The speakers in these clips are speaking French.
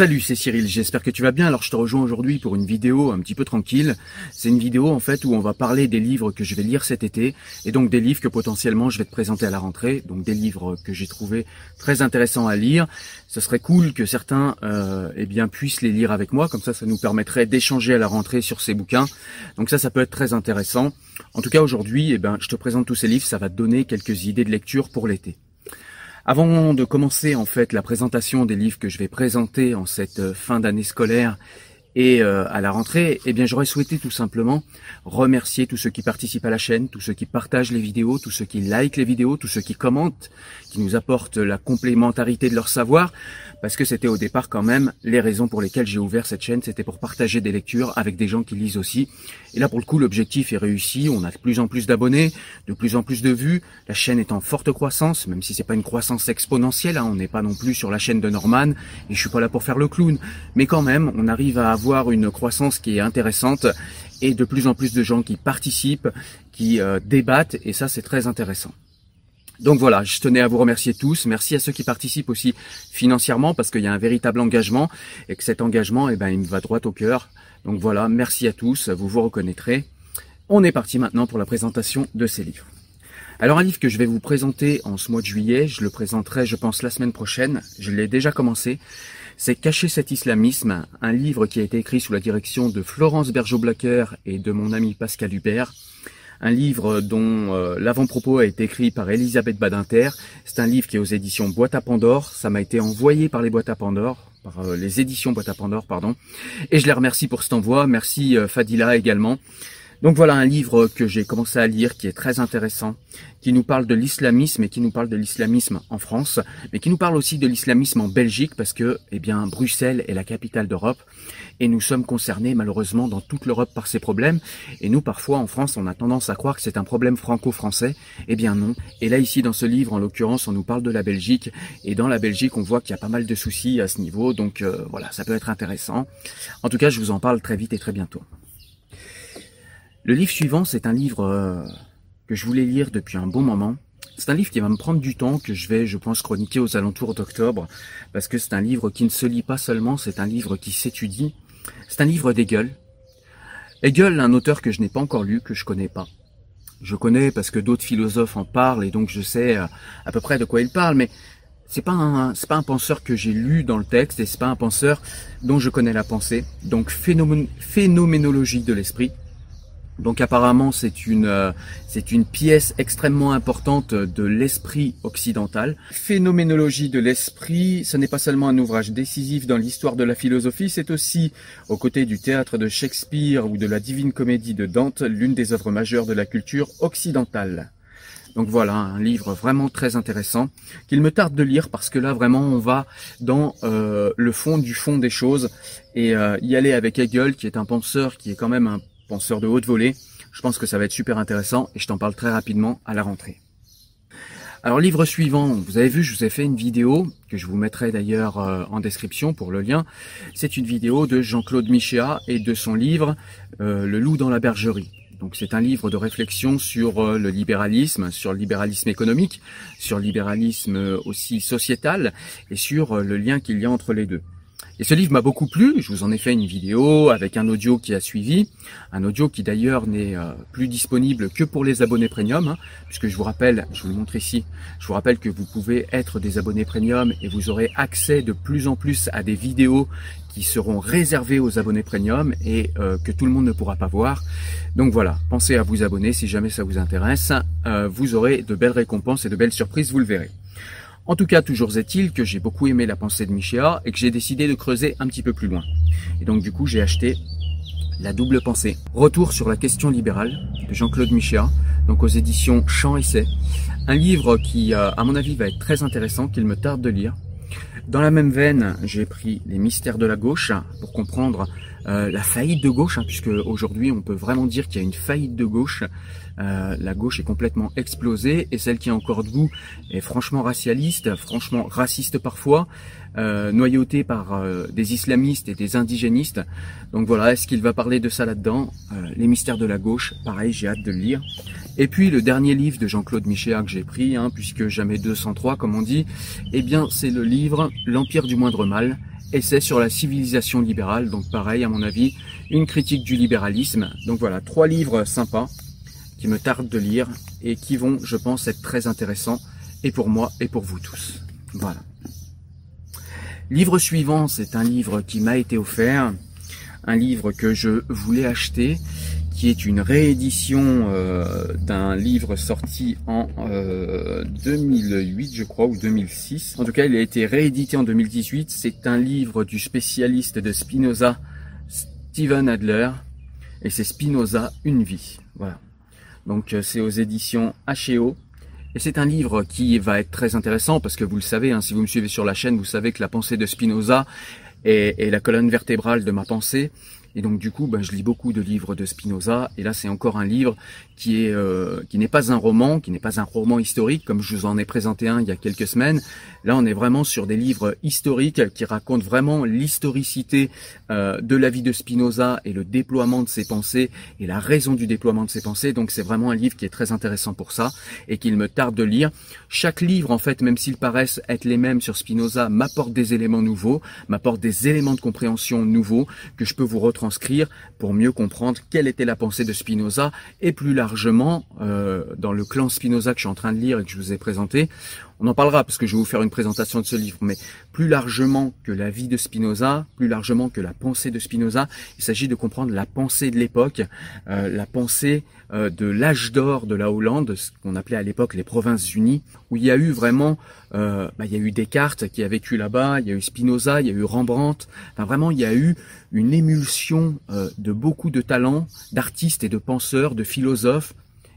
Salut, c'est Cyril, j'espère que tu vas bien. Alors je te rejoins aujourd'hui pour une vidéo un petit peu tranquille. C'est une vidéo en fait où on va parler des livres que je vais lire cet été et donc des livres que potentiellement je vais te présenter à la rentrée. Donc des livres que j'ai trouvé très intéressants à lire. Ce serait cool que certains euh, eh bien puissent les lire avec moi, comme ça ça nous permettrait d'échanger à la rentrée sur ces bouquins. Donc ça ça peut être très intéressant. En tout cas aujourd'hui, eh ben je te présente tous ces livres, ça va te donner quelques idées de lecture pour l'été. Avant de commencer en fait la présentation des livres que je vais présenter en cette euh, fin d'année scolaire et euh, à la rentrée, eh bien j'aurais souhaité tout simplement remercier tous ceux qui participent à la chaîne, tous ceux qui partagent les vidéos, tous ceux qui likent les vidéos, tous ceux qui commentent, qui nous apportent la complémentarité de leur savoir, parce que c'était au départ quand même les raisons pour lesquelles j'ai ouvert cette chaîne, c'était pour partager des lectures avec des gens qui lisent aussi. Et là pour le coup l'objectif est réussi, on a de plus en plus d'abonnés, de plus en plus de vues, la chaîne est en forte croissance, même si c'est pas une croissance exponentielle, hein, on n'est pas non plus sur la chaîne de Norman, et je suis pas là pour faire le clown, mais quand même on arrive à avoir une croissance qui est intéressante et de plus en plus de gens qui participent, qui euh, débattent, et ça c'est très intéressant. Donc voilà, je tenais à vous remercier tous. Merci à ceux qui participent aussi financièrement parce qu'il y a un véritable engagement et que cet engagement, eh ben, il me va droit au cœur. Donc voilà, merci à tous, vous vous reconnaîtrez. On est parti maintenant pour la présentation de ces livres. Alors un livre que je vais vous présenter en ce mois de juillet, je le présenterai je pense la semaine prochaine, je l'ai déjà commencé, c'est Cacher cet islamisme, un livre qui a été écrit sous la direction de Florence Bergeau-Blacker et de mon ami Pascal Hubert un livre dont euh, l'avant-propos a été écrit par Elisabeth Badinter. C'est un livre qui est aux éditions Boîte à Pandore. Ça m'a été envoyé par les Boîtes à Pandore, par euh, les éditions Boîte à Pandore, pardon. Et je les remercie pour cet envoi. Merci euh, Fadila également. Donc voilà un livre que j'ai commencé à lire qui est très intéressant, qui nous parle de l'islamisme et qui nous parle de l'islamisme en France, mais qui nous parle aussi de l'islamisme en Belgique parce que, eh bien, Bruxelles est la capitale d'Europe et nous sommes concernés malheureusement dans toute l'Europe par ces problèmes. Et nous, parfois, en France, on a tendance à croire que c'est un problème franco-français. Eh bien non. Et là, ici, dans ce livre, en l'occurrence, on nous parle de la Belgique. Et dans la Belgique, on voit qu'il y a pas mal de soucis à ce niveau. Donc euh, voilà, ça peut être intéressant. En tout cas, je vous en parle très vite et très bientôt. Le livre suivant, c'est un livre euh, que je voulais lire depuis un bon moment. C'est un livre qui va me prendre du temps, que je vais, je pense, chroniquer aux alentours d'octobre, parce que c'est un livre qui ne se lit pas seulement, c'est un livre qui s'étudie. C'est un livre d'Hegel. Hegel, un auteur que je n'ai pas encore lu, que je connais pas. Je connais parce que d'autres philosophes en parlent et donc je sais euh, à peu près de quoi il parle, mais c'est pas un, c'est pas un penseur que j'ai lu dans le texte et c'est pas un penseur dont je connais la pensée. Donc phénoménologie de l'esprit, donc apparemment c'est une euh, c'est une pièce extrêmement importante de l'esprit occidental. Phénoménologie de l'esprit, ce n'est pas seulement un ouvrage décisif dans l'histoire de la philosophie, c'est aussi aux côtés du théâtre de Shakespeare ou de la Divine Comédie de Dante, l'une des œuvres majeures de la culture occidentale. Donc voilà, un livre vraiment très intéressant qu'il me tarde de lire parce que là vraiment on va dans euh, le fond du fond des choses et euh, y aller avec Hegel qui est un penseur qui est quand même un penseur de haute volée. Je pense que ça va être super intéressant et je t'en parle très rapidement à la rentrée. Alors livre suivant, vous avez vu, je vous ai fait une vidéo que je vous mettrai d'ailleurs euh, en description pour le lien. C'est une vidéo de Jean-Claude Michéa et de son livre euh, Le loup dans la bergerie. Donc c'est un livre de réflexion sur euh, le libéralisme, sur le libéralisme économique, sur le libéralisme aussi sociétal et sur le lien qu'il y a entre les deux. Et ce livre m'a beaucoup plu, je vous en ai fait une vidéo avec un audio qui a suivi, un audio qui d'ailleurs n'est euh, plus disponible que pour les abonnés premium, hein, puisque je vous rappelle, je vous le montre ici, je vous rappelle que vous pouvez être des abonnés premium et vous aurez accès de plus en plus à des vidéos qui seront réservées aux abonnés premium et euh, que tout le monde ne pourra pas voir. Donc voilà, pensez à vous abonner si jamais ça vous intéresse, euh, vous aurez de belles récompenses et de belles surprises, vous le verrez. En tout cas, toujours est-il que j'ai beaucoup aimé la pensée de Michéa et que j'ai décidé de creuser un petit peu plus loin. Et donc du coup, j'ai acheté La double pensée. Retour sur la question libérale de Jean-Claude Michéa, donc aux éditions Champ Essai. Un livre qui, euh, à mon avis, va être très intéressant, qu'il me tarde de lire. Dans la même veine, j'ai pris Les mystères de la gauche pour comprendre euh, la faillite de gauche, hein, puisque aujourd'hui on peut vraiment dire qu'il y a une faillite de gauche. Euh, la gauche est complètement explosée et celle qui est encore debout est franchement racialiste, franchement raciste parfois, euh, noyautée par euh, des islamistes et des indigénistes. Donc voilà, est-ce qu'il va parler de ça là-dedans? Les mystères de la gauche, pareil, j'ai hâte de le lire. Et puis le dernier livre de Jean-Claude Michéa que j'ai pris, hein, puisque jamais 203 comme on dit, eh bien c'est le livre L'Empire du moindre mal Essai sur la civilisation libérale, donc pareil à mon avis, une critique du libéralisme. Donc voilà, trois livres sympas qui me tardent de lire et qui vont, je pense, être très intéressants et pour moi et pour vous tous. Voilà. Livre suivant, c'est un livre qui m'a été offert, un livre que je voulais acheter, qui est une réédition euh, d'un livre sorti en 2008, euh, je crois, ou 2006. En tout cas, il a été réédité en 2018. C'est un livre du spécialiste de Spinoza, Steven Adler, et c'est Spinoza, une vie. Voilà. Donc euh, c'est aux éditions H&O. Et c'est un livre qui va être très intéressant parce que vous le savez, hein, si vous me suivez sur la chaîne, vous savez que la pensée de Spinoza est la colonne vertébrale de ma pensée. Et donc du coup, ben, je lis beaucoup de livres de Spinoza. Et là, c'est encore un livre qui est euh, qui n'est pas un roman, qui n'est pas un roman historique comme je vous en ai présenté un il y a quelques semaines. Là, on est vraiment sur des livres historiques qui racontent vraiment l'historicité euh, de la vie de Spinoza et le déploiement de ses pensées et la raison du déploiement de ses pensées. Donc c'est vraiment un livre qui est très intéressant pour ça et qu'il me tarde de lire. Chaque livre, en fait, même s'ils paraissent être les mêmes sur Spinoza, m'apporte des éléments nouveaux, m'apporte des éléments de compréhension nouveaux que je peux vous retrouver transcrire pour mieux comprendre quelle était la pensée de Spinoza et plus largement euh, dans le clan Spinoza que je suis en train de lire et que je vous ai présenté. On en parlera parce que je vais vous faire une présentation de ce livre, mais plus largement que la vie de Spinoza, plus largement que la pensée de Spinoza, il s'agit de comprendre la pensée de l'époque, euh, la pensée euh, de l'âge d'or de la Hollande, ce qu'on appelait à l'époque les provinces unies, où il y a eu vraiment, bah, il y a eu Descartes qui a vécu là-bas, il y a eu Spinoza, il y a eu Rembrandt, vraiment il y a eu une émulsion euh, de beaucoup de talents, d'artistes et de penseurs, de philosophes.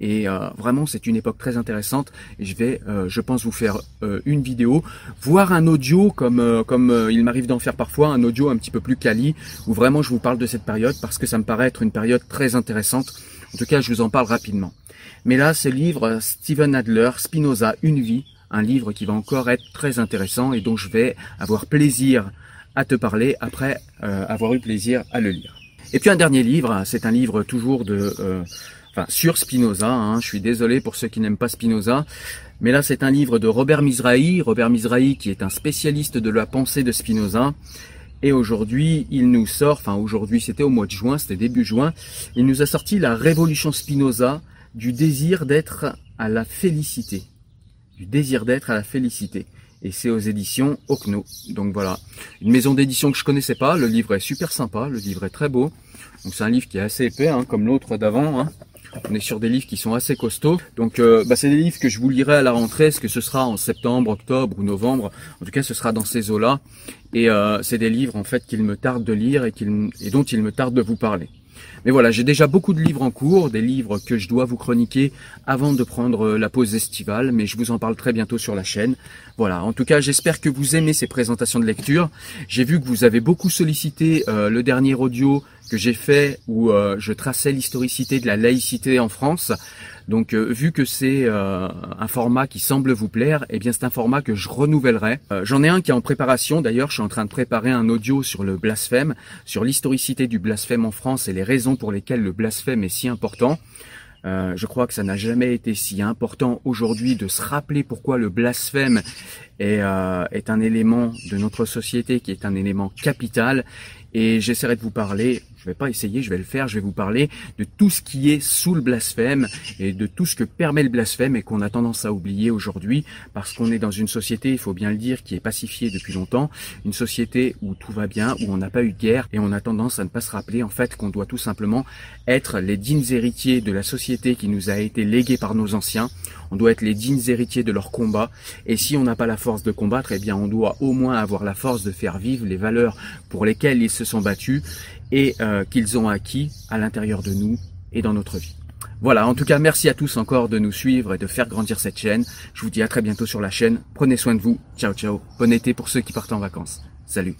Et euh, vraiment, c'est une époque très intéressante. Je vais, euh, je pense, vous faire une vidéo, voire un audio, comme comme il m'arrive d'en faire parfois, un audio un petit peu plus quali, où vraiment je vous parle de cette période parce que ça me paraît être une période très intéressante. En tout cas, je vous en parle rapidement. Mais là, ce livre, Steven Adler, Spinoza, Une vie, un livre qui va encore être très intéressant et dont je vais avoir plaisir à te parler après euh, avoir eu plaisir à le lire. Et puis un dernier livre, c'est un livre toujours de, euh, enfin sur Spinoza. Hein, je suis désolé pour ceux qui n'aiment pas Spinoza, mais là c'est un livre de Robert Mizrahi. Robert Mizrahi qui est un spécialiste de la pensée de Spinoza. Et aujourd'hui, il nous sort, enfin aujourd'hui c'était au mois de juin, c'était début juin, il nous a sorti la révolution Spinoza du désir d'être à la félicité. Du désir d'être à la félicité et c'est aux éditions Okno. Donc voilà, une maison d'édition que je connaissais pas. Le livre est super sympa, le livre est très beau. Donc c'est un livre qui est assez épais, hein, comme l'autre d'avant. Hein. On est sur des livres qui sont assez costauds. Donc euh, bah, c'est des livres que je vous lirai à la rentrée. Est-ce que ce sera en septembre, octobre ou novembre? En tout cas, ce sera dans ces eaux-là. Et euh, c'est des livres en fait qu'il me tarde de lire et, dont il me tarde de vous parler. Mais voilà, j'ai déjà beaucoup de livres en cours, des livres que je dois vous chroniquer avant de prendre euh, la pause estivale, mais je vous en parle très bientôt sur la chaîne. Voilà, en tout cas, j'espère que vous aimez ces présentations de lecture. J'ai vu que vous avez beaucoup sollicité euh, le dernier audio que j'ai fait où euh, je traçais l'historicité de la laïcité en France. Donc euh, vu que c'est euh, un format qui semble vous plaire, eh bien c'est un format que je renouvellerai. J'en ai un qui est en préparation d'ailleurs, je suis en train de préparer un audio sur le blasphème, sur l'historicité du blasphème en France et les raisons pour lesquelles le blasphème est si important. je crois que ça n'a jamais été si important aujourd'hui de se rappeler pourquoi le blasphème est, est un élément de notre société qui est un élément capital. Et j'essaierai de vous parler je vais pas essayer, je vais le faire, je vais vous parler de tout ce qui est sous le blasphème et de tout ce que permet le blasphème et qu'on a tendance à oublier aujourd'hui parce qu'on est dans une société, il faut bien le dire, qui est pacifiée depuis longtemps, une société où tout va bien, où on n'a pas eu de guerre et on a tendance à ne pas se rappeler en fait qu'on doit tout simplement être les dignes héritiers de la société qui nous a été léguée par nos anciens. On doit être les dignes héritiers de leur combat et si on n'a pas la force de combattre, eh bien on doit au moins avoir la force de faire vivre les valeurs pour lesquelles ils se sont battus et euh, qu'ils ont acquis à l'intérieur de nous et dans notre vie. Voilà, en tout cas, merci à tous encore de nous suivre et de faire grandir cette chaîne. Je vous dis à très bientôt sur la chaîne. Prenez soin de vous. Ciao, ciao. Bon été pour ceux qui partent en vacances. Salut.